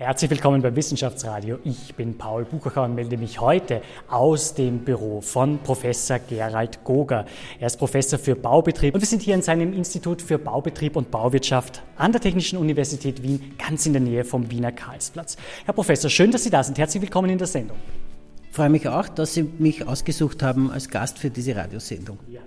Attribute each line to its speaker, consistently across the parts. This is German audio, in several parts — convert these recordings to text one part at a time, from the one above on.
Speaker 1: Herzlich willkommen beim Wissenschaftsradio. Ich bin Paul Buchacher und melde mich heute aus dem Büro von Professor Gerald Goger. Er ist Professor für Baubetrieb und wir sind hier in seinem Institut für Baubetrieb und Bauwirtschaft an der Technischen Universität Wien, ganz in der Nähe vom Wiener Karlsplatz. Herr Professor, schön, dass Sie da sind. Herzlich willkommen in der Sendung.
Speaker 2: Ich freue mich auch, dass Sie mich ausgesucht haben als Gast für diese Radiosendung.
Speaker 1: Ja.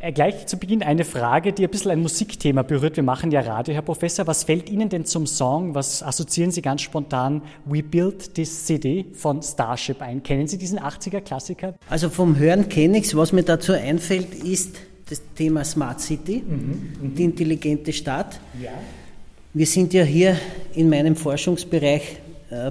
Speaker 1: Äh, gleich zu Beginn eine Frage, die ein bisschen ein Musikthema berührt. Wir machen ja Radio, Herr Professor. Was fällt Ihnen denn zum Song, was assoziieren Sie ganz spontan We Built This City von Starship ein? Kennen Sie diesen 80er-Klassiker?
Speaker 2: Also vom Hören kenne ich es. Was mir dazu einfällt, ist das Thema Smart City, mhm, die intelligente Stadt. Ja. Wir sind ja hier in meinem Forschungsbereich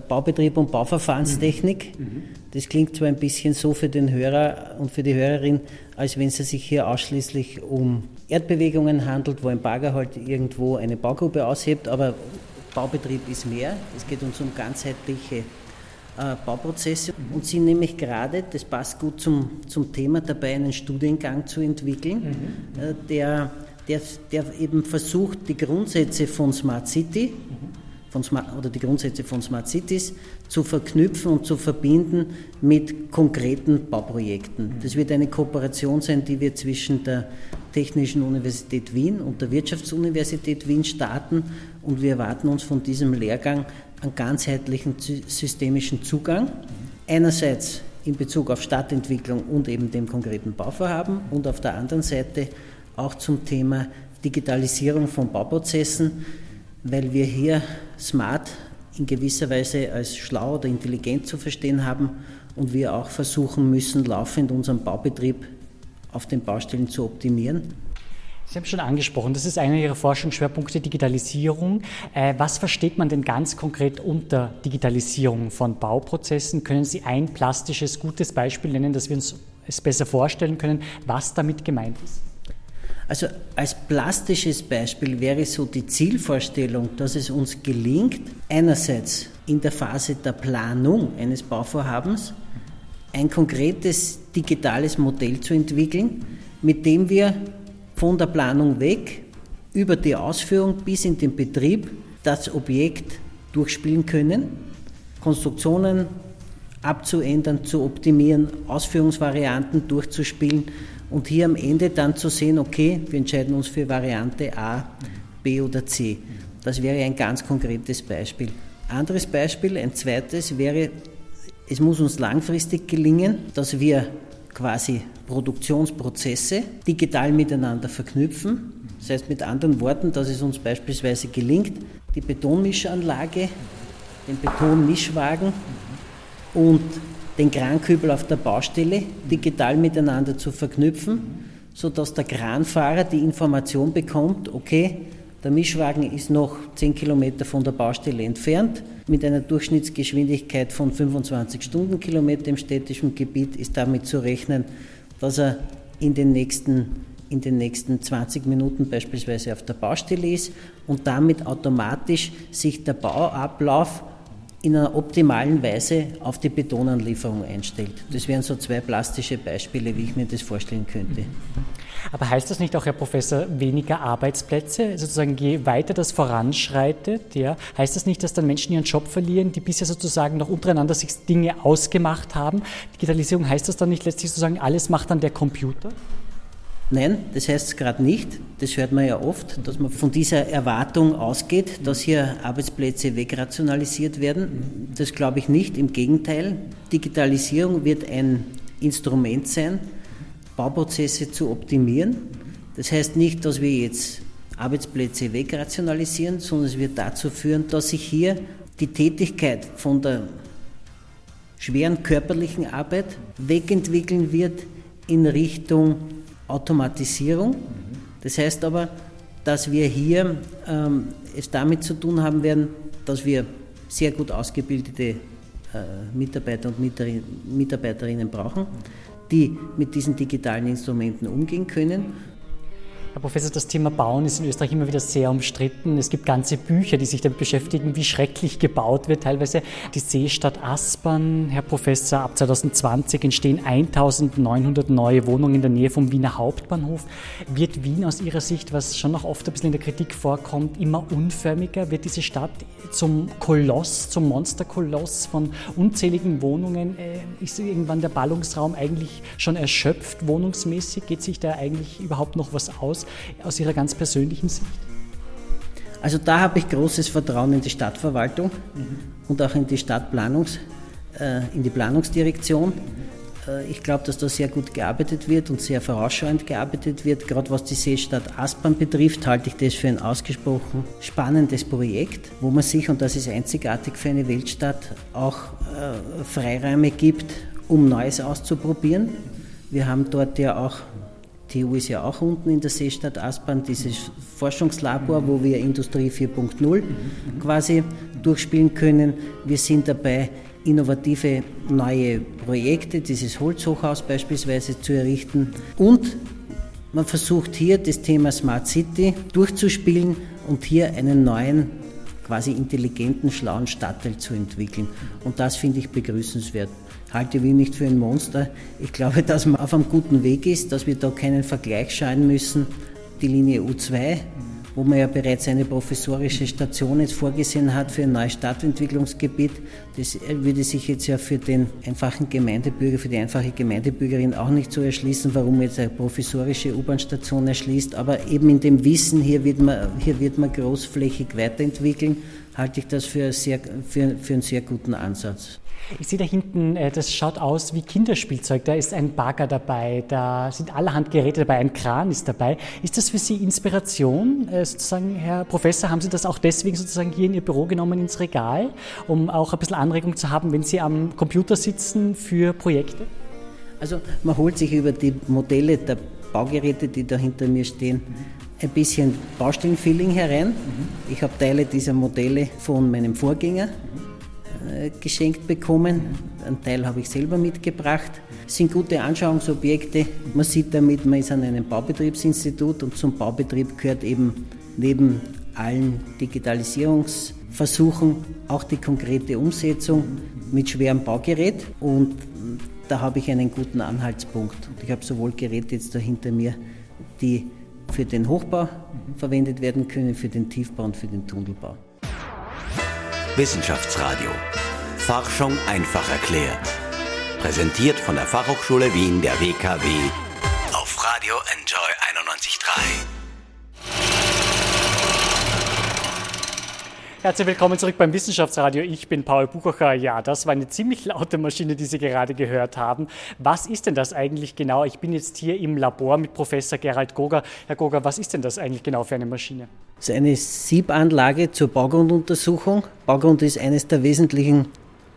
Speaker 2: Baubetrieb und Bauverfahrenstechnik. Mhm. Das klingt zwar ein bisschen so für den Hörer und für die Hörerin, als wenn es sich hier ausschließlich um Erdbewegungen handelt, wo ein Bagger halt irgendwo eine Baugruppe aushebt, aber Baubetrieb ist mehr. Es geht uns um ganzheitliche äh, Bauprozesse und sind nämlich gerade, das passt gut zum, zum Thema, dabei einen Studiengang zu entwickeln, mhm. äh, der, der, der eben versucht, die Grundsätze von Smart City, mhm von Smart, oder die Grundsätze von Smart Cities zu verknüpfen und zu verbinden mit konkreten Bauprojekten. Das wird eine Kooperation sein, die wir zwischen der Technischen Universität Wien und der Wirtschaftsuniversität Wien starten und wir erwarten uns von diesem Lehrgang einen ganzheitlichen systemischen Zugang. Einerseits in Bezug auf Stadtentwicklung und eben dem konkreten Bauvorhaben und auf der anderen Seite auch zum Thema Digitalisierung von Bauprozessen weil wir hier smart in gewisser Weise als schlau oder intelligent zu verstehen haben und wir auch versuchen müssen, laufend unseren Baubetrieb auf den Baustellen zu optimieren.
Speaker 1: Sie haben schon angesprochen, das ist einer Ihrer Forschungsschwerpunkte, Digitalisierung. Äh, was versteht man denn ganz konkret unter Digitalisierung von Bauprozessen? Können Sie ein plastisches, gutes Beispiel nennen, dass wir uns es besser vorstellen können, was damit gemeint ist?
Speaker 2: Also als plastisches Beispiel wäre so die Zielvorstellung, dass es uns gelingt, einerseits in der Phase der Planung eines Bauvorhabens ein konkretes digitales Modell zu entwickeln, mit dem wir von der Planung weg über die Ausführung bis in den Betrieb das Objekt durchspielen können, Konstruktionen abzuändern, zu optimieren, Ausführungsvarianten durchzuspielen und hier am Ende dann zu sehen, okay, wir entscheiden uns für Variante A, B oder C. Das wäre ein ganz konkretes Beispiel. Anderes Beispiel, ein zweites wäre, es muss uns langfristig gelingen, dass wir quasi Produktionsprozesse digital miteinander verknüpfen. Das heißt mit anderen Worten, dass es uns beispielsweise gelingt, die Betonmischanlage, den Betonmischwagen und den Krankübel auf der Baustelle digital miteinander zu verknüpfen, sodass der Kranfahrer die Information bekommt, okay, der Mischwagen ist noch 10 Kilometer von der Baustelle entfernt. Mit einer Durchschnittsgeschwindigkeit von 25 Stundenkilometer im städtischen Gebiet ist damit zu rechnen, dass er in den nächsten in den nächsten 20 Minuten beispielsweise auf der Baustelle ist und damit automatisch sich der Bauablauf in einer optimalen Weise auf die Betonanlieferung einstellt. Das wären so zwei plastische Beispiele, wie ich mir das vorstellen könnte.
Speaker 1: Aber heißt das nicht auch, Herr Professor, weniger Arbeitsplätze? Sozusagen, je weiter das voranschreitet, ja, heißt das nicht, dass dann Menschen ihren Job verlieren, die bisher sozusagen noch untereinander sich Dinge ausgemacht haben? Digitalisierung heißt das dann nicht letztlich sozusagen, alles macht dann der Computer?
Speaker 2: Nein, das heißt es gerade nicht. Das hört man ja oft, dass man von dieser Erwartung ausgeht, dass hier Arbeitsplätze wegrationalisiert werden. Das glaube ich nicht. Im Gegenteil, Digitalisierung wird ein Instrument sein, Bauprozesse zu optimieren. Das heißt nicht, dass wir jetzt Arbeitsplätze wegrationalisieren, sondern es wird dazu führen, dass sich hier die Tätigkeit von der schweren körperlichen Arbeit wegentwickeln wird in Richtung Automatisierung. Das heißt aber, dass wir hier ähm, es damit zu tun haben werden, dass wir sehr gut ausgebildete äh, Mitarbeiter und Mitarbeiterinnen brauchen, die mit diesen digitalen Instrumenten umgehen können
Speaker 1: Herr Professor, das Thema Bauen ist in Österreich immer wieder sehr umstritten. Es gibt ganze Bücher, die sich damit beschäftigen, wie schrecklich gebaut wird. Teilweise die Seestadt Aspern, Herr Professor, ab 2020 entstehen 1900 neue Wohnungen in der Nähe vom Wiener Hauptbahnhof. Wird Wien aus Ihrer Sicht, was schon noch oft ein bisschen in der Kritik vorkommt, immer unförmiger? Wird diese Stadt zum Koloss, zum Monsterkoloss von unzähligen Wohnungen? Äh, ist irgendwann der Ballungsraum eigentlich schon erschöpft, wohnungsmäßig? Geht sich da eigentlich überhaupt noch was aus, aus Ihrer ganz persönlichen Sicht?
Speaker 2: Also da habe ich großes Vertrauen in die Stadtverwaltung mhm. und auch in die Stadtplanungs, äh, in die Planungsdirektion. Äh, ich glaube, dass da sehr gut gearbeitet wird und sehr vorausschauend gearbeitet wird. Gerade was die Seestadt Aspern betrifft, halte ich das für ein ausgesprochen spannendes Projekt, wo man sich, und das ist einzigartig für eine Weltstadt, auch äh, Freiräume gibt, um Neues auszuprobieren. Wir haben dort ja auch TU ist ja auch unten in der Seestadt Aspern, dieses Forschungslabor, wo wir Industrie 4.0 quasi durchspielen können. Wir sind dabei, innovative neue Projekte, dieses Holzhochhaus beispielsweise zu errichten. Und man versucht hier das Thema Smart City durchzuspielen und hier einen neuen, quasi intelligenten, schlauen Stadtteil zu entwickeln. Und das finde ich begrüßenswert halte Wien nicht für ein Monster. Ich glaube, dass man auf einem guten Weg ist, dass wir da keinen Vergleich scheuen müssen. Die Linie U2, wo man ja bereits eine professorische Station jetzt vorgesehen hat für ein neues Stadtentwicklungsgebiet, das würde sich jetzt ja für den einfachen Gemeindebürger, für die einfache Gemeindebürgerin auch nicht so erschließen, warum jetzt eine professorische U-Bahn-Station erschließt. Aber eben in dem Wissen, hier wird man, hier wird man großflächig weiterentwickeln, halte ich das für, sehr, für, für einen sehr guten Ansatz.
Speaker 1: Ich sehe da hinten, äh, das schaut aus wie Kinderspielzeug. Da ist ein Bagger dabei, da sind allerhand Geräte dabei, ein Kran ist dabei. Ist das für Sie Inspiration? Äh, sozusagen, Herr Professor, haben Sie das auch deswegen sozusagen hier in Ihr Büro genommen ins Regal, um auch ein bisschen Anregung zu haben, wenn Sie am Computer sitzen für Projekte?
Speaker 2: Also man holt sich über die Modelle der Baugeräte, die da hinter mir stehen, ein bisschen Baustellenfeeling herein. Mhm. Ich habe Teile dieser Modelle von meinem Vorgänger. Äh, geschenkt bekommen. Einen Teil habe ich selber mitgebracht. Es sind gute Anschauungsobjekte. Man sieht damit, man ist an einem Baubetriebsinstitut und zum Baubetrieb gehört eben neben allen Digitalisierungsversuchen auch die konkrete Umsetzung mit schwerem Baugerät. Und da habe ich einen guten Anhaltspunkt. Ich habe sowohl Geräte jetzt da hinter mir, die für den Hochbau verwendet werden können, für den Tiefbau und für den Tunnelbau.
Speaker 3: Wissenschaftsradio. Forschung einfach erklärt. Präsentiert von der Fachhochschule Wien der WKW auf Radio Enjoy 91.3.
Speaker 1: Herzlich willkommen zurück beim Wissenschaftsradio. Ich bin Paul Buchacher. Ja, das war eine ziemlich laute Maschine, die Sie gerade gehört haben. Was ist denn das eigentlich genau? Ich bin jetzt hier im Labor mit Professor Gerald Goger. Herr Goger, was ist denn das eigentlich genau für eine Maschine?
Speaker 2: Das ist eine Siebanlage zur Baugrunduntersuchung. Baugrund ist eines der wesentlichen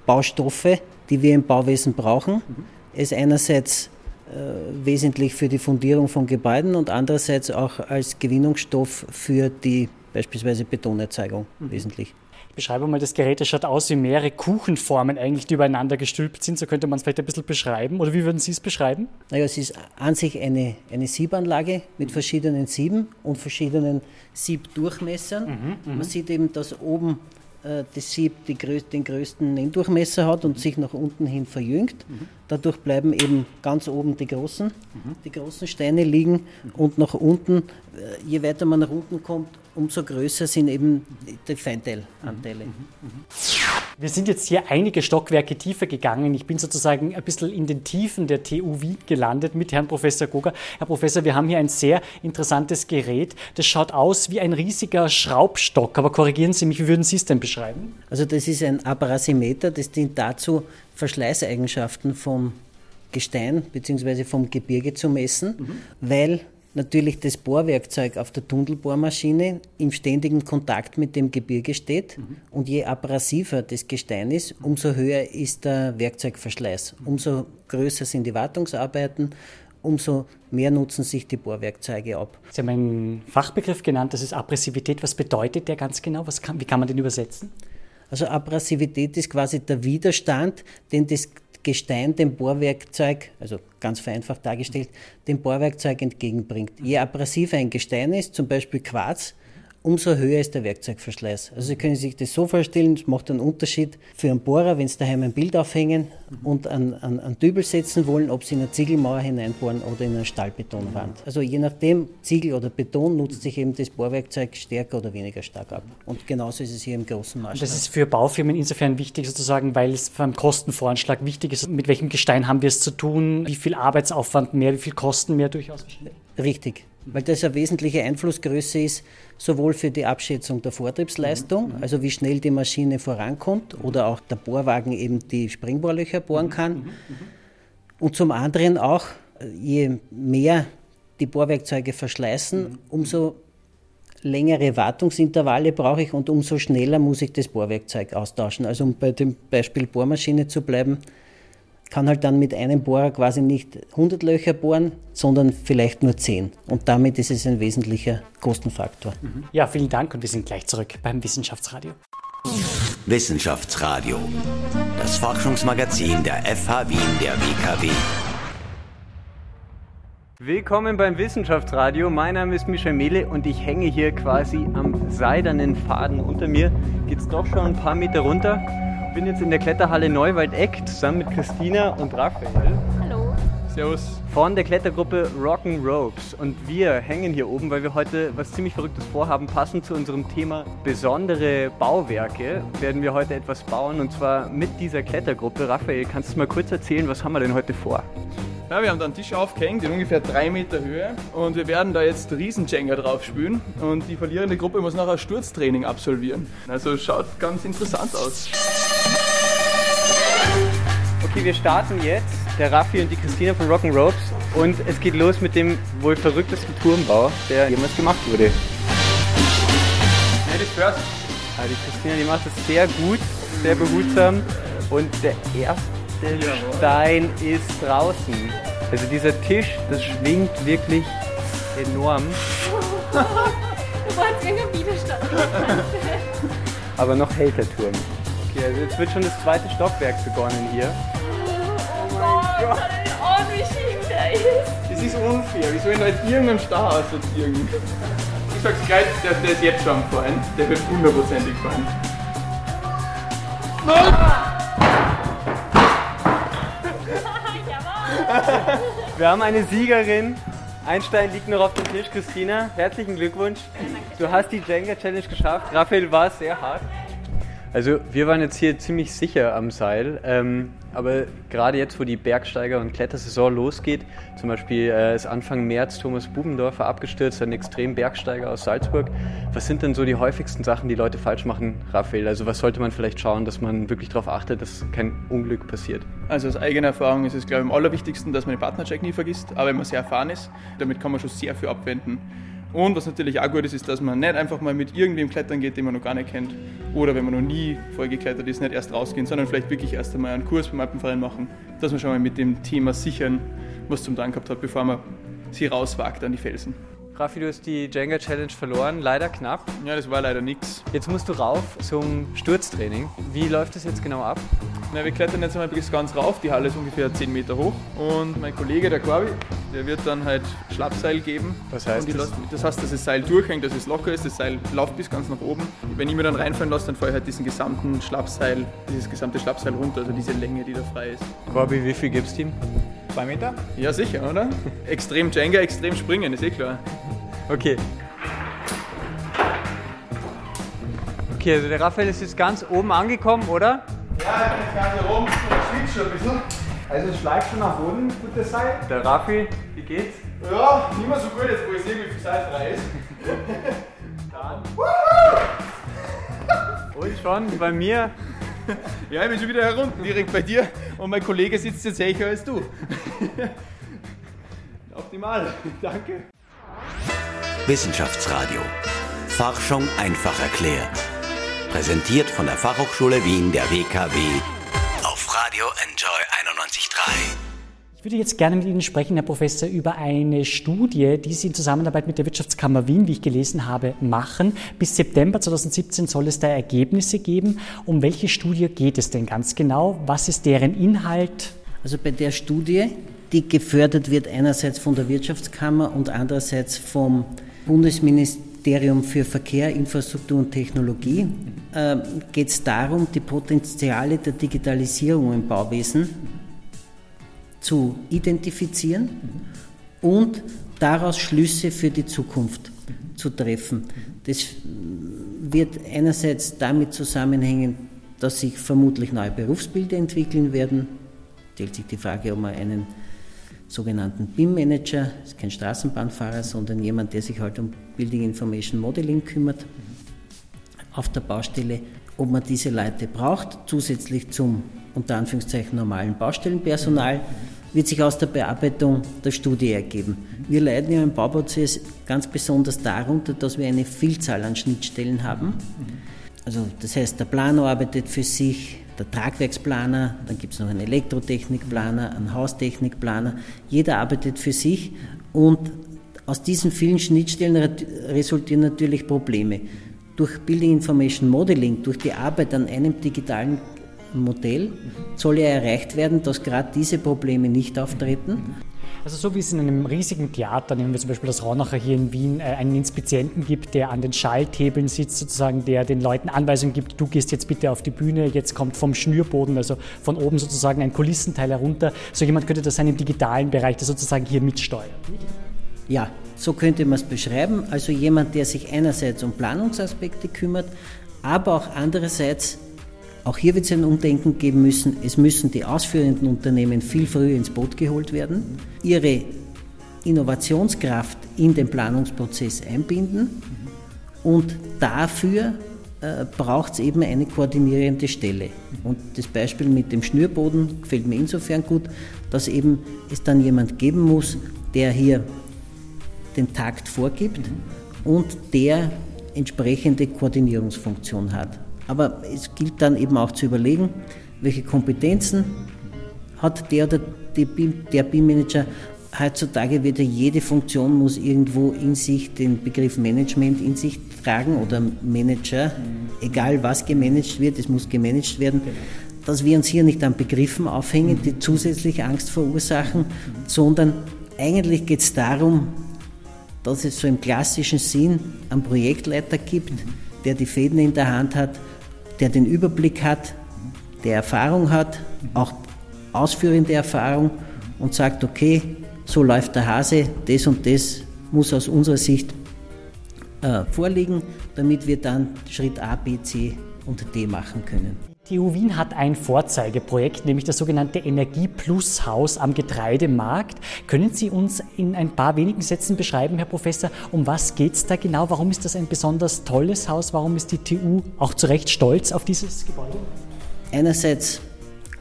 Speaker 2: Baustoffe, die wir im Bauwesen brauchen. Mhm. Es ist einerseits äh, wesentlich für die Fundierung von Gebäuden und andererseits auch als Gewinnungsstoff für die beispielsweise Betonerzeugung mhm. wesentlich.
Speaker 1: Ich beschreibe mal das Gerät, es schaut aus wie mehrere Kuchenformen eigentlich, die übereinander gestülpt sind. So könnte man es vielleicht ein bisschen beschreiben. Oder wie würden Sie es beschreiben?
Speaker 2: Naja, es ist an sich eine, eine Siebanlage mit verschiedenen Sieben und verschiedenen Siebdurchmessern. Mhm, mhm. man sieht eben, dass oben äh, das Sieb die, den größten Nenndurchmesser hat und sich nach unten hin verjüngt. Mhm. Dadurch bleiben eben ganz oben die großen, mhm. die großen Steine liegen mhm. und nach unten, äh, je weiter man nach unten kommt, umso größer sind eben die Feinteilanteile. Mhm, mhm, mhm.
Speaker 1: Wir sind jetzt hier einige Stockwerke tiefer gegangen. Ich bin sozusagen ein bisschen in den Tiefen der TU Wien gelandet mit Herrn Professor Goger. Herr Professor, wir haben hier ein sehr interessantes Gerät. Das schaut aus wie ein riesiger Schraubstock. Aber korrigieren Sie mich, wie würden Sie es denn beschreiben?
Speaker 2: Also das ist ein Abrasimeter, das dient dazu, Verschleißeigenschaften vom Gestein bzw. vom Gebirge zu messen, mhm. weil natürlich das Bohrwerkzeug auf der Tunnelbohrmaschine im ständigen Kontakt mit dem Gebirge steht. Mhm. Und je abrasiver das Gestein ist, umso höher ist der Werkzeugverschleiß. Umso größer sind die Wartungsarbeiten, umso mehr nutzen sich die Bohrwerkzeuge ab.
Speaker 1: Sie haben einen Fachbegriff genannt, das ist Abrasivität. Was bedeutet der ganz genau? Kann, wie kann man den übersetzen?
Speaker 2: Also Abrasivität ist quasi der Widerstand, den das Gestein dem Bohrwerkzeug, also ganz vereinfacht dargestellt, dem Bohrwerkzeug entgegenbringt. Je abrasiver ein Gestein ist, zum Beispiel Quarz, umso höher ist der Werkzeugverschleiß. Also Sie können sich das so vorstellen, es macht einen Unterschied für einen Bohrer, wenn Sie daheim ein Bild aufhängen und an Dübel setzen wollen, ob Sie in eine Ziegelmauer hineinbohren oder in eine Stahlbetonwand. Also je nachdem, Ziegel oder Beton, nutzt sich eben das Bohrwerkzeug stärker oder weniger stark ab. Und genauso ist es hier im großen Maßstab.
Speaker 1: Das ist für Baufirmen insofern wichtig sozusagen, weil es beim Kostenvoranschlag wichtig ist, mit welchem Gestein haben wir es zu tun, wie viel Arbeitsaufwand mehr, wie viel Kosten mehr durchaus.
Speaker 2: Richtig weil das eine wesentliche Einflussgröße ist, sowohl für die Abschätzung der Vortriebsleistung, mhm. also wie schnell die Maschine vorankommt oder auch der Bohrwagen eben die Springbohrlöcher bohren mhm. kann. Mhm. Und zum anderen auch, je mehr die Bohrwerkzeuge verschleißen, umso längere Wartungsintervalle brauche ich und umso schneller muss ich das Bohrwerkzeug austauschen. Also um bei dem Beispiel Bohrmaschine zu bleiben, kann halt dann mit einem Bohrer quasi nicht 100 Löcher bohren, sondern vielleicht nur 10. Und damit ist es ein wesentlicher Kostenfaktor.
Speaker 1: Mhm. Ja, vielen Dank und wir sind gleich zurück beim Wissenschaftsradio.
Speaker 3: Wissenschaftsradio, das Forschungsmagazin der FH Wien der WKW.
Speaker 4: Willkommen beim Wissenschaftsradio. Mein Name ist Michel Mehle und ich hänge hier quasi am seidenen Faden. Unter mir geht es doch schon ein paar Meter runter ich bin jetzt in der Kletterhalle Neuwaldeck zusammen mit Christina und Raphael.
Speaker 5: Hallo.
Speaker 4: Servus. Von der Klettergruppe Rock'n Ropes. Und wir hängen hier oben, weil wir heute was ziemlich Verrücktes vorhaben. Passend zu unserem Thema besondere Bauwerke werden wir heute etwas bauen und zwar mit dieser Klettergruppe. Raphael, kannst du mal kurz erzählen, was haben wir denn heute vor?
Speaker 6: Ja, wir haben da einen Tisch aufgehängt in ungefähr drei Meter Höhe und wir werden da jetzt Riesenjenga drauf spülen und die verlierende Gruppe muss nachher Sturztraining absolvieren. Also schaut ganz interessant aus.
Speaker 4: Okay, wir starten jetzt, der Raffi und die Christina von Rock'n Ropes und es geht los mit dem wohl verrücktesten Turmbau, der jemals gemacht wurde.
Speaker 6: Ladies first.
Speaker 4: Also die Christina, die macht es sehr gut, sehr behutsam und der erste Stein ist draußen. Also dieser Tisch, das schwingt wirklich enorm.
Speaker 5: du wolltest irgendeinen Widerstand.
Speaker 4: Aber noch hält der Turm. Okay, also jetzt wird schon das zweite Stockwerk begonnen hier.
Speaker 5: Oh, wie schief der ist.
Speaker 6: Das ist unfair. Wie soll ich da jetzt irgendeinen Star assoziieren? Ich sag's gleich, der, der ist jetzt schon fallen. Der wird hundertprozentig fallen. Nein!
Speaker 4: Wir haben eine Siegerin. Ein Stein liegt noch auf dem Tisch. Christina, herzlichen Glückwunsch. Du hast die Jenga Challenge geschafft. Raphael war sehr hart. Also wir waren jetzt hier ziemlich sicher am Seil, ähm, aber gerade jetzt, wo die Bergsteiger- und Klettersaison losgeht, zum Beispiel äh, ist Anfang März Thomas Bubendorfer abgestürzt, ein extrem Bergsteiger aus Salzburg. Was sind denn so die häufigsten Sachen, die Leute falsch machen, Raphael? Also was sollte man vielleicht schauen, dass man wirklich darauf achtet, dass kein Unglück passiert?
Speaker 6: Also aus eigener Erfahrung ist es, glaube ich, am allerwichtigsten, dass man den Partnercheck nie vergisst, aber wenn man sehr erfahren ist, damit kann man schon sehr viel abwenden. Und was natürlich auch gut ist, ist, dass man nicht einfach mal mit irgendwem klettern geht, den man noch gar nicht kennt. Oder wenn man noch nie voll geklettert ist, nicht erst rausgehen, sondern vielleicht wirklich erst einmal einen Kurs beim Alpenverein machen, dass man schon mal mit dem Thema sichern, was zum Dank gehabt hat, bevor man sich rauswagt an die Felsen.
Speaker 4: Raffi, du hast die Jenga Challenge verloren, leider knapp.
Speaker 6: Ja, das war leider nichts.
Speaker 4: Jetzt musst du rauf zum Sturztraining. Wie läuft das jetzt genau ab?
Speaker 6: Na, wir klettern jetzt einmal bis ganz rauf. Die Halle ist ungefähr 10 Meter hoch. Und mein Kollege, der Corby, der wird dann halt Schlappseil geben.
Speaker 4: Was heißt
Speaker 6: das? Das heißt, dass das Seil durchhängt, dass es locker ist. Das Seil läuft bis ganz nach oben. Wenn ich mir dann reinfallen lasse, dann fahre ich halt diesen gesamten Schlappseil, dieses gesamte Schlappseil runter, also diese Länge, die da frei ist.
Speaker 4: Corby, wie viel gibst du ihm?
Speaker 6: Zwei Meter? Ja, sicher, oder? extrem Jenga, extrem springen, ist eh klar.
Speaker 4: Okay. Okay, also der Raphael ist jetzt ganz oben angekommen, oder?
Speaker 6: Ja, ich bin ganz oben, schwitzt schon ein bisschen. Also es schlägt schon nach Boden, gutes Seil.
Speaker 4: Der Raffi, wie geht's?
Speaker 6: Ja, nicht mehr so gut jetzt, wo ich sehe, wie viel Seil frei ist.
Speaker 4: Dann. Und schon bei mir.
Speaker 6: Ja, ich bin schon wieder herunten, direkt bei dir. Und mein Kollege sitzt jetzt sicher als du. Optimal, danke.
Speaker 3: Wissenschaftsradio. Forschung einfach erklärt. Präsentiert von der Fachhochschule Wien der WKW auf Radio Enjoy 91.3.
Speaker 1: Ich würde jetzt gerne mit Ihnen sprechen, Herr Professor, über eine Studie, die Sie in Zusammenarbeit mit der Wirtschaftskammer Wien, wie ich gelesen habe, machen. Bis September 2017 soll es da Ergebnisse geben. Um welche Studie geht es denn ganz genau? Was ist deren Inhalt?
Speaker 2: Also bei der Studie, die gefördert wird einerseits von der Wirtschaftskammer und andererseits vom Bundesministerium für Verkehr, Infrastruktur und Technologie, äh, geht es darum, die Potenziale der Digitalisierung im Bauwesen zu identifizieren und daraus Schlüsse für die Zukunft zu treffen. Das wird einerseits damit zusammenhängen, dass sich vermutlich neue Berufsbilder entwickeln werden. Stellt sich die Frage, ob man einen sogenannten BIM-Manager, ist kein Straßenbahnfahrer, sondern jemand, der sich halt um Building Information Modeling kümmert, auf der Baustelle, ob man diese Leute braucht, zusätzlich zum unter Anführungszeichen normalen Baustellenpersonal, wird sich aus der Bearbeitung der Studie ergeben. Wir leiden ja im Bauprozess ganz besonders darunter, dass wir eine Vielzahl an Schnittstellen haben. Also das heißt, der Planer arbeitet für sich, der Tragwerksplaner, dann gibt es noch einen Elektrotechnikplaner, einen Haustechnikplaner. Jeder arbeitet für sich und aus diesen vielen Schnittstellen resultieren natürlich Probleme. Durch Building Information Modeling, durch die Arbeit an einem digitalen Modell soll ja erreicht werden, dass gerade diese Probleme nicht auftreten.
Speaker 1: Also so wie es in einem riesigen Theater, nehmen wir zum Beispiel das Raunacher hier in Wien, äh, einen Inspizienten gibt, der an den Schalthebeln sitzt, sozusagen, der den Leuten Anweisungen gibt, du gehst jetzt bitte auf die Bühne, jetzt kommt vom Schnürboden, also von oben sozusagen ein Kulissenteil herunter. So jemand könnte das sein im digitalen Bereich, der sozusagen hier mitsteuert.
Speaker 2: Ja, so könnte man es beschreiben. Also jemand, der sich einerseits um Planungsaspekte kümmert, aber auch andererseits auch hier wird es ein Umdenken geben müssen. Es müssen die ausführenden Unternehmen viel früher ins Boot geholt werden, ihre Innovationskraft in den Planungsprozess einbinden und dafür äh, braucht es eben eine koordinierende Stelle. Und das Beispiel mit dem Schnürboden gefällt mir insofern gut, dass eben es dann jemand geben muss, der hier den Takt vorgibt und der entsprechende Koordinierungsfunktion hat. Aber es gilt dann eben auch zu überlegen, welche Kompetenzen hat der oder der BIM-Manager. Heutzutage wird ja jede Funktion muss irgendwo in sich den Begriff Management in sich tragen oder Manager, egal was gemanagt wird, es muss gemanagt werden. Dass wir uns hier nicht an Begriffen aufhängen, die zusätzlich Angst verursachen, sondern eigentlich geht es darum, dass es so im klassischen Sinn einen Projektleiter gibt, der die Fäden in der Hand hat der den Überblick hat, der Erfahrung hat, auch ausführende Erfahrung und sagt, okay, so läuft der Hase, das und das muss aus unserer Sicht äh, vorliegen, damit wir dann Schritt A, B, C und D machen können.
Speaker 1: Die TU Wien hat ein Vorzeigeprojekt, nämlich das sogenannte Energie Plus Haus am Getreidemarkt. Können Sie uns in ein paar wenigen Sätzen beschreiben, Herr Professor, um was geht es da genau? Warum ist das ein besonders tolles Haus? Warum ist die TU auch zu Recht stolz auf dieses Gebäude?
Speaker 2: Einerseits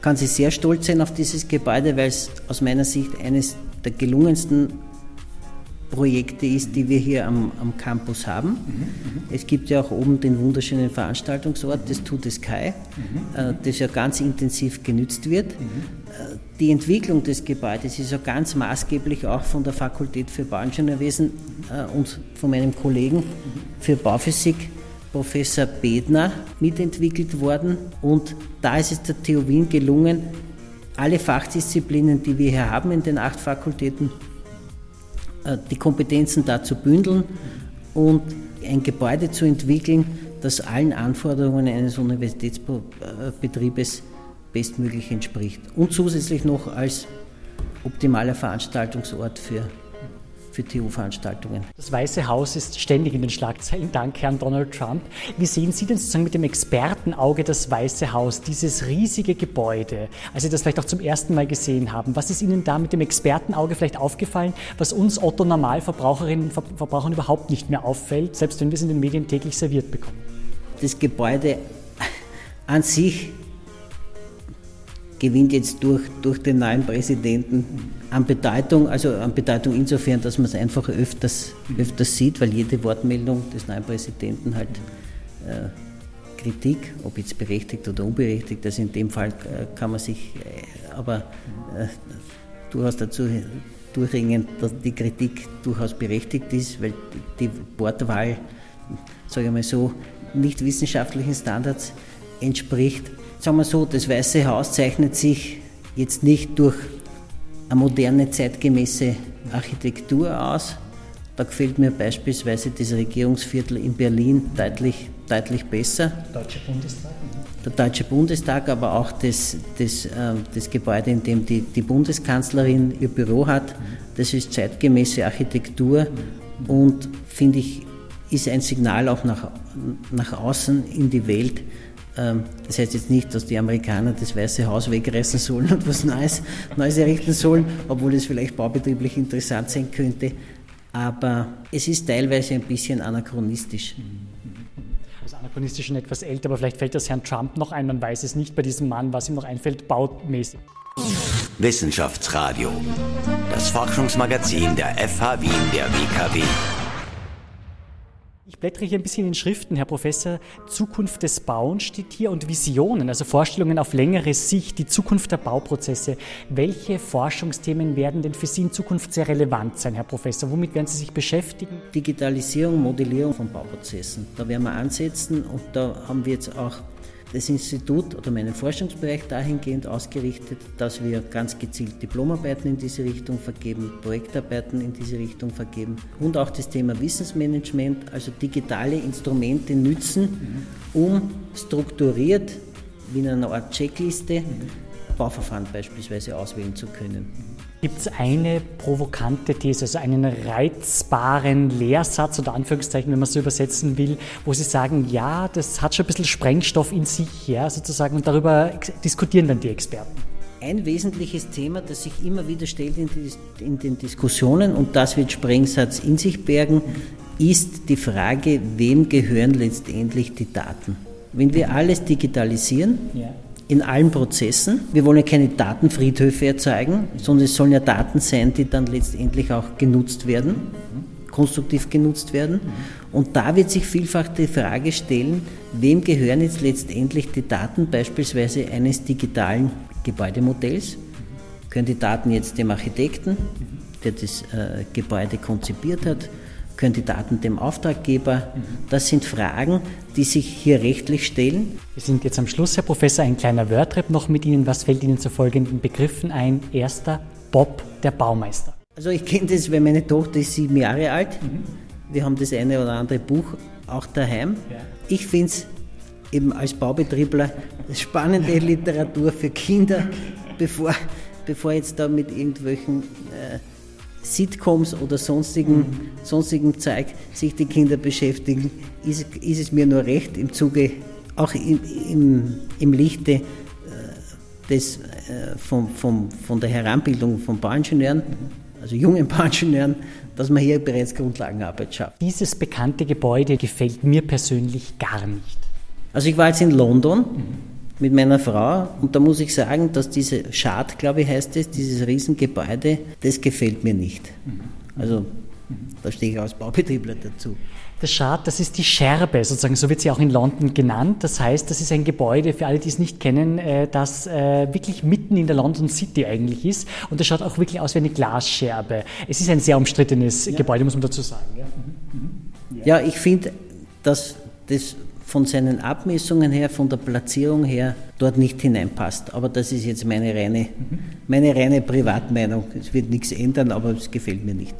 Speaker 2: kann sie sehr stolz sein auf dieses Gebäude, weil es aus meiner Sicht eines der gelungensten Projekte ist, die wir hier am, am Campus haben. Mhm, es gibt ja auch oben den wunderschönen Veranstaltungsort des Tut Sky, mhm. das ja ganz intensiv genützt wird. Mhm. Die Entwicklung des Gebäudes ist ja ganz maßgeblich auch von der Fakultät für Bauingenieurwesen äh, und von meinem Kollegen für Bauphysik, Professor Bedner, mitentwickelt worden. Und da ist es der TU Wien gelungen, alle Fachdisziplinen, die wir hier haben in den acht Fakultäten, äh, die Kompetenzen da zu bündeln und ein Gebäude zu entwickeln, das allen Anforderungen eines Universitätsbetriebes bestmöglich entspricht. Und zusätzlich noch als optimaler Veranstaltungsort für für TU-Veranstaltungen.
Speaker 1: Das Weiße Haus ist ständig in den Schlagzeilen, dank Herrn Donald Trump. Wie sehen Sie denn sozusagen mit dem Expertenauge das Weiße Haus, dieses riesige Gebäude, als Sie das vielleicht auch zum ersten Mal gesehen haben? Was ist Ihnen da mit dem Expertenauge vielleicht aufgefallen, was uns Otto Normalverbraucherinnen und Verbrauchern überhaupt nicht mehr auffällt, selbst wenn wir es in den Medien täglich serviert bekommen?
Speaker 2: Das Gebäude an sich gewinnt jetzt durch, durch den neuen Präsidenten an Bedeutung, also an Bedeutung insofern, dass man es einfach öfters, öfters sieht, weil jede Wortmeldung des neuen Präsidenten halt äh, Kritik, ob jetzt berechtigt oder unberechtigt, also in dem Fall äh, kann man sich, äh, aber äh, durchaus dazu durchringen, dass die Kritik durchaus berechtigt ist, weil die Wortwahl, sage ich mal so, nicht wissenschaftlichen Standards entspricht. Sagen wir so, das Weiße Haus zeichnet sich jetzt nicht durch eine moderne, zeitgemäße Architektur aus. Da gefällt mir beispielsweise das Regierungsviertel in Berlin deutlich, deutlich besser.
Speaker 1: Deutsche Bundestag?
Speaker 2: Der Deutsche Bundestag, aber auch das, das, äh, das Gebäude, in dem die, die Bundeskanzlerin ihr Büro hat, das ist zeitgemäße Architektur und finde ich, ist ein Signal auch nach, nach außen in die Welt, ähm, das heißt jetzt nicht, dass die Amerikaner das Weiße Haus wegreißen sollen und was Neues, Neues errichten sollen, obwohl es vielleicht baubetrieblich interessant sein könnte. Aber es ist teilweise ein bisschen anachronistisch.
Speaker 1: Also anachronistisch und etwas älter, aber vielleicht fällt das Herrn Trump noch ein, man weiß es nicht bei diesem Mann, was ihm noch einfällt, baumäßig.
Speaker 3: Wissenschaftsradio, das Forschungsmagazin der FH Wien der WKW.
Speaker 1: Blättere hier ein bisschen in Schriften, Herr Professor. Zukunft des Bauens steht hier und Visionen, also Vorstellungen auf längere Sicht, die Zukunft der Bauprozesse. Welche Forschungsthemen werden denn für Sie in Zukunft sehr relevant sein, Herr Professor? Womit werden Sie sich beschäftigen?
Speaker 2: Digitalisierung, Modellierung von Bauprozessen. Da werden wir ansetzen und da haben wir jetzt auch das Institut oder meinen Forschungsbereich dahingehend ausgerichtet, dass wir ganz gezielt Diplomarbeiten in diese Richtung vergeben, Projektarbeiten in diese Richtung vergeben und auch das Thema Wissensmanagement, also digitale Instrumente nützen, um strukturiert, wie in einer Art Checkliste, Bauverfahren beispielsweise auswählen zu können.
Speaker 1: Gibt es eine provokante These, also einen reizbaren Lehrsatz oder Anführungszeichen, wenn man es so übersetzen will, wo Sie sagen, ja, das hat schon ein bisschen Sprengstoff in sich, ja, sozusagen, und darüber diskutieren dann die Experten?
Speaker 2: Ein wesentliches Thema, das sich immer wieder stellt in, die, in den Diskussionen, und das wird Sprengsatz in sich bergen, ist die Frage, wem gehören letztendlich die Daten? Wenn wir alles digitalisieren, ja in allen Prozessen. Wir wollen ja keine Datenfriedhöfe erzeugen, sondern es sollen ja Daten sein, die dann letztendlich auch genutzt werden, konstruktiv genutzt werden. Und da wird sich vielfach die Frage stellen, wem gehören jetzt letztendlich die Daten beispielsweise eines digitalen Gebäudemodells? Können die Daten jetzt dem Architekten, der das äh, Gebäude konzipiert hat, können die Daten dem Auftraggeber? Das sind Fragen, die sich hier rechtlich stellen.
Speaker 1: Wir sind jetzt am Schluss, Herr Professor, ein kleiner Wordtrip noch mit Ihnen. Was fällt Ihnen zu folgenden Begriffen ein? Erster, Bob, der Baumeister.
Speaker 2: Also ich kenne das, weil meine Tochter ist sieben Jahre alt. Mhm. Wir haben das eine oder andere Buch auch daheim. Ja. Ich finde es eben als Baubetriebler spannende Literatur für Kinder, bevor, bevor jetzt da mit irgendwelchen äh, Sitcoms oder sonstigen, sonstigen Zeug sich die Kinder beschäftigen, ist, ist es mir nur recht im Zuge, auch im, im, im Lichte äh, des, äh, vom, vom, von der Heranbildung von Bauingenieuren, also jungen Bauingenieuren, dass man hier bereits Grundlagenarbeit schafft.
Speaker 1: Dieses bekannte Gebäude gefällt mir persönlich gar nicht.
Speaker 2: Also ich war jetzt in London. Mhm mit meiner Frau und da muss ich sagen, dass diese Schad, glaube ich, heißt es, dieses Riesengebäude, das gefällt mir nicht. Also da stehe ich als Baubetriebler dazu.
Speaker 1: Das Schad, das ist die Scherbe, sozusagen, so wird sie auch in London genannt. Das heißt, das ist ein Gebäude, für alle, die es nicht kennen, äh, das äh, wirklich mitten in der London City eigentlich ist. Und das schaut auch wirklich aus wie eine Glasscherbe. Es ist ein sehr umstrittenes ja. Gebäude, muss man dazu sagen. Ja,
Speaker 2: mhm. Mhm. ja ich finde, dass das von seinen Abmessungen her, von der Platzierung her dort nicht hineinpasst. Aber das ist jetzt meine reine, meine reine Privatmeinung. Es wird nichts ändern, aber es gefällt mir nicht.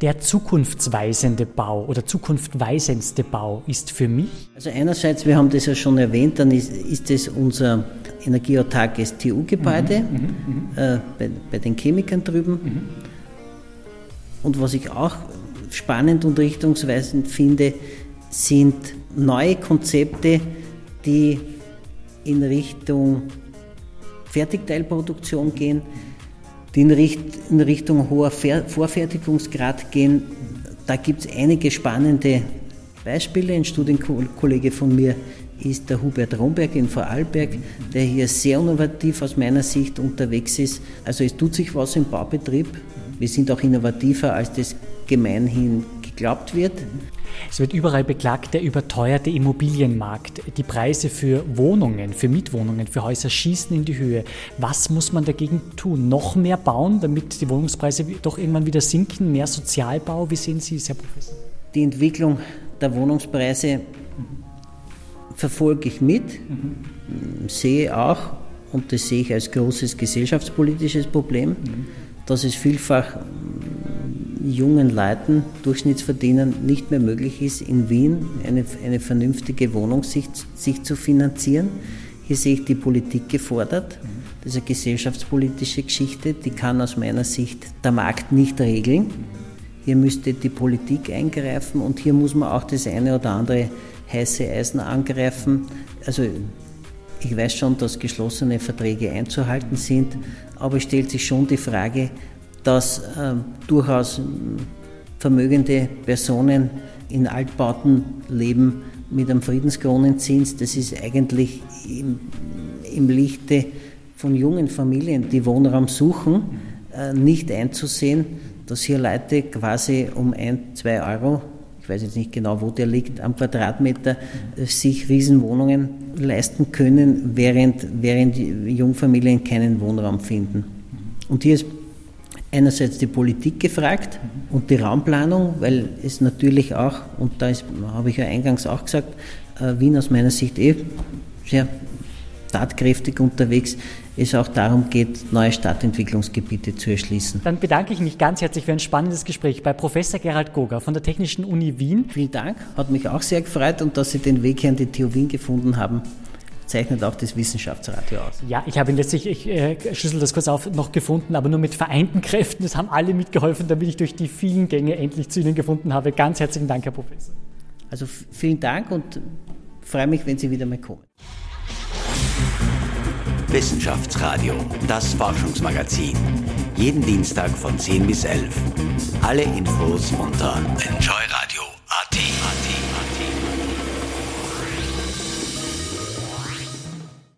Speaker 1: Der zukunftsweisende Bau oder zukunftweisendste Bau ist für mich?
Speaker 2: Also einerseits, wir haben das ja schon erwähnt, dann ist, ist es unser energieautarkes TU-Gebäude mhm, mhm, mhm, äh, bei, bei, den Chemikern drüben. Mhm. Und was ich auch spannend und richtungsweisend finde, sind neue Konzepte, die in Richtung Fertigteilproduktion gehen, die in, Richt in Richtung hoher Ver Vorfertigungsgrad gehen. Da gibt es einige spannende Beispiele. Ein Studienkollege von mir ist der Hubert Romberg in Vorarlberg, der hier sehr innovativ aus meiner Sicht unterwegs ist. Also es tut sich was im Baubetrieb. Wir sind auch innovativer, als das gemeinhin geglaubt wird.
Speaker 1: Es wird überall beklagt, der überteuerte Immobilienmarkt. Die Preise für Wohnungen, für Mietwohnungen, für Häuser schießen in die Höhe. Was muss man dagegen tun? Noch mehr bauen, damit die Wohnungspreise doch irgendwann wieder sinken? Mehr Sozialbau? Wie sehen Sie es, Herr Professor?
Speaker 2: Die Entwicklung der Wohnungspreise verfolge ich mit, mhm. sehe auch, und das sehe ich als großes gesellschaftspolitisches Problem, mhm. dass es vielfach jungen Leuten, Durchschnittsverdienern, nicht mehr möglich ist, in Wien eine, eine vernünftige Wohnung sich, sich zu finanzieren. Hier sehe ich die Politik gefordert. Das ist eine gesellschaftspolitische Geschichte, die kann aus meiner Sicht der Markt nicht regeln. Hier müsste die Politik eingreifen und hier muss man auch das eine oder andere heiße Eisen angreifen. Also ich weiß schon, dass geschlossene Verträge einzuhalten sind, aber es stellt sich schon die Frage, dass äh, durchaus vermögende Personen in Altbauten leben mit einem Friedenskronenzins. Das ist eigentlich im, im Lichte von jungen Familien, die Wohnraum suchen, äh, nicht einzusehen, dass hier Leute quasi um ein, zwei Euro, ich weiß jetzt nicht genau, wo der liegt, am Quadratmeter, äh, sich Riesenwohnungen leisten können, während, während Jungfamilien keinen Wohnraum finden. Und hier ist einerseits die Politik gefragt und die Raumplanung, weil es natürlich auch, und da habe ich ja eingangs auch gesagt, äh, Wien aus meiner Sicht eh sehr tatkräftig unterwegs, es auch darum geht, neue Stadtentwicklungsgebiete zu erschließen.
Speaker 1: Dann bedanke ich mich ganz herzlich für ein spannendes Gespräch bei Professor Gerald Goger von der Technischen Uni Wien.
Speaker 2: Vielen Dank, hat mich auch sehr gefreut und dass Sie den Weg hier an die TU Wien gefunden haben zeichnet auch das Wissenschaftsradio aus.
Speaker 1: Ja, ich habe ihn letztlich, ich äh, schlüssel das kurz auf, noch gefunden, aber nur mit vereinten Kräften. Das haben alle mitgeholfen, damit ich durch die vielen Gänge endlich zu Ihnen gefunden habe. Ganz herzlichen Dank, Herr Professor.
Speaker 2: Also vielen Dank und freue mich, wenn Sie wieder mal kommen.
Speaker 3: Wissenschaftsradio, das Forschungsmagazin. Jeden Dienstag von 10 bis 11. Alle Infos unter enjoyradio.at.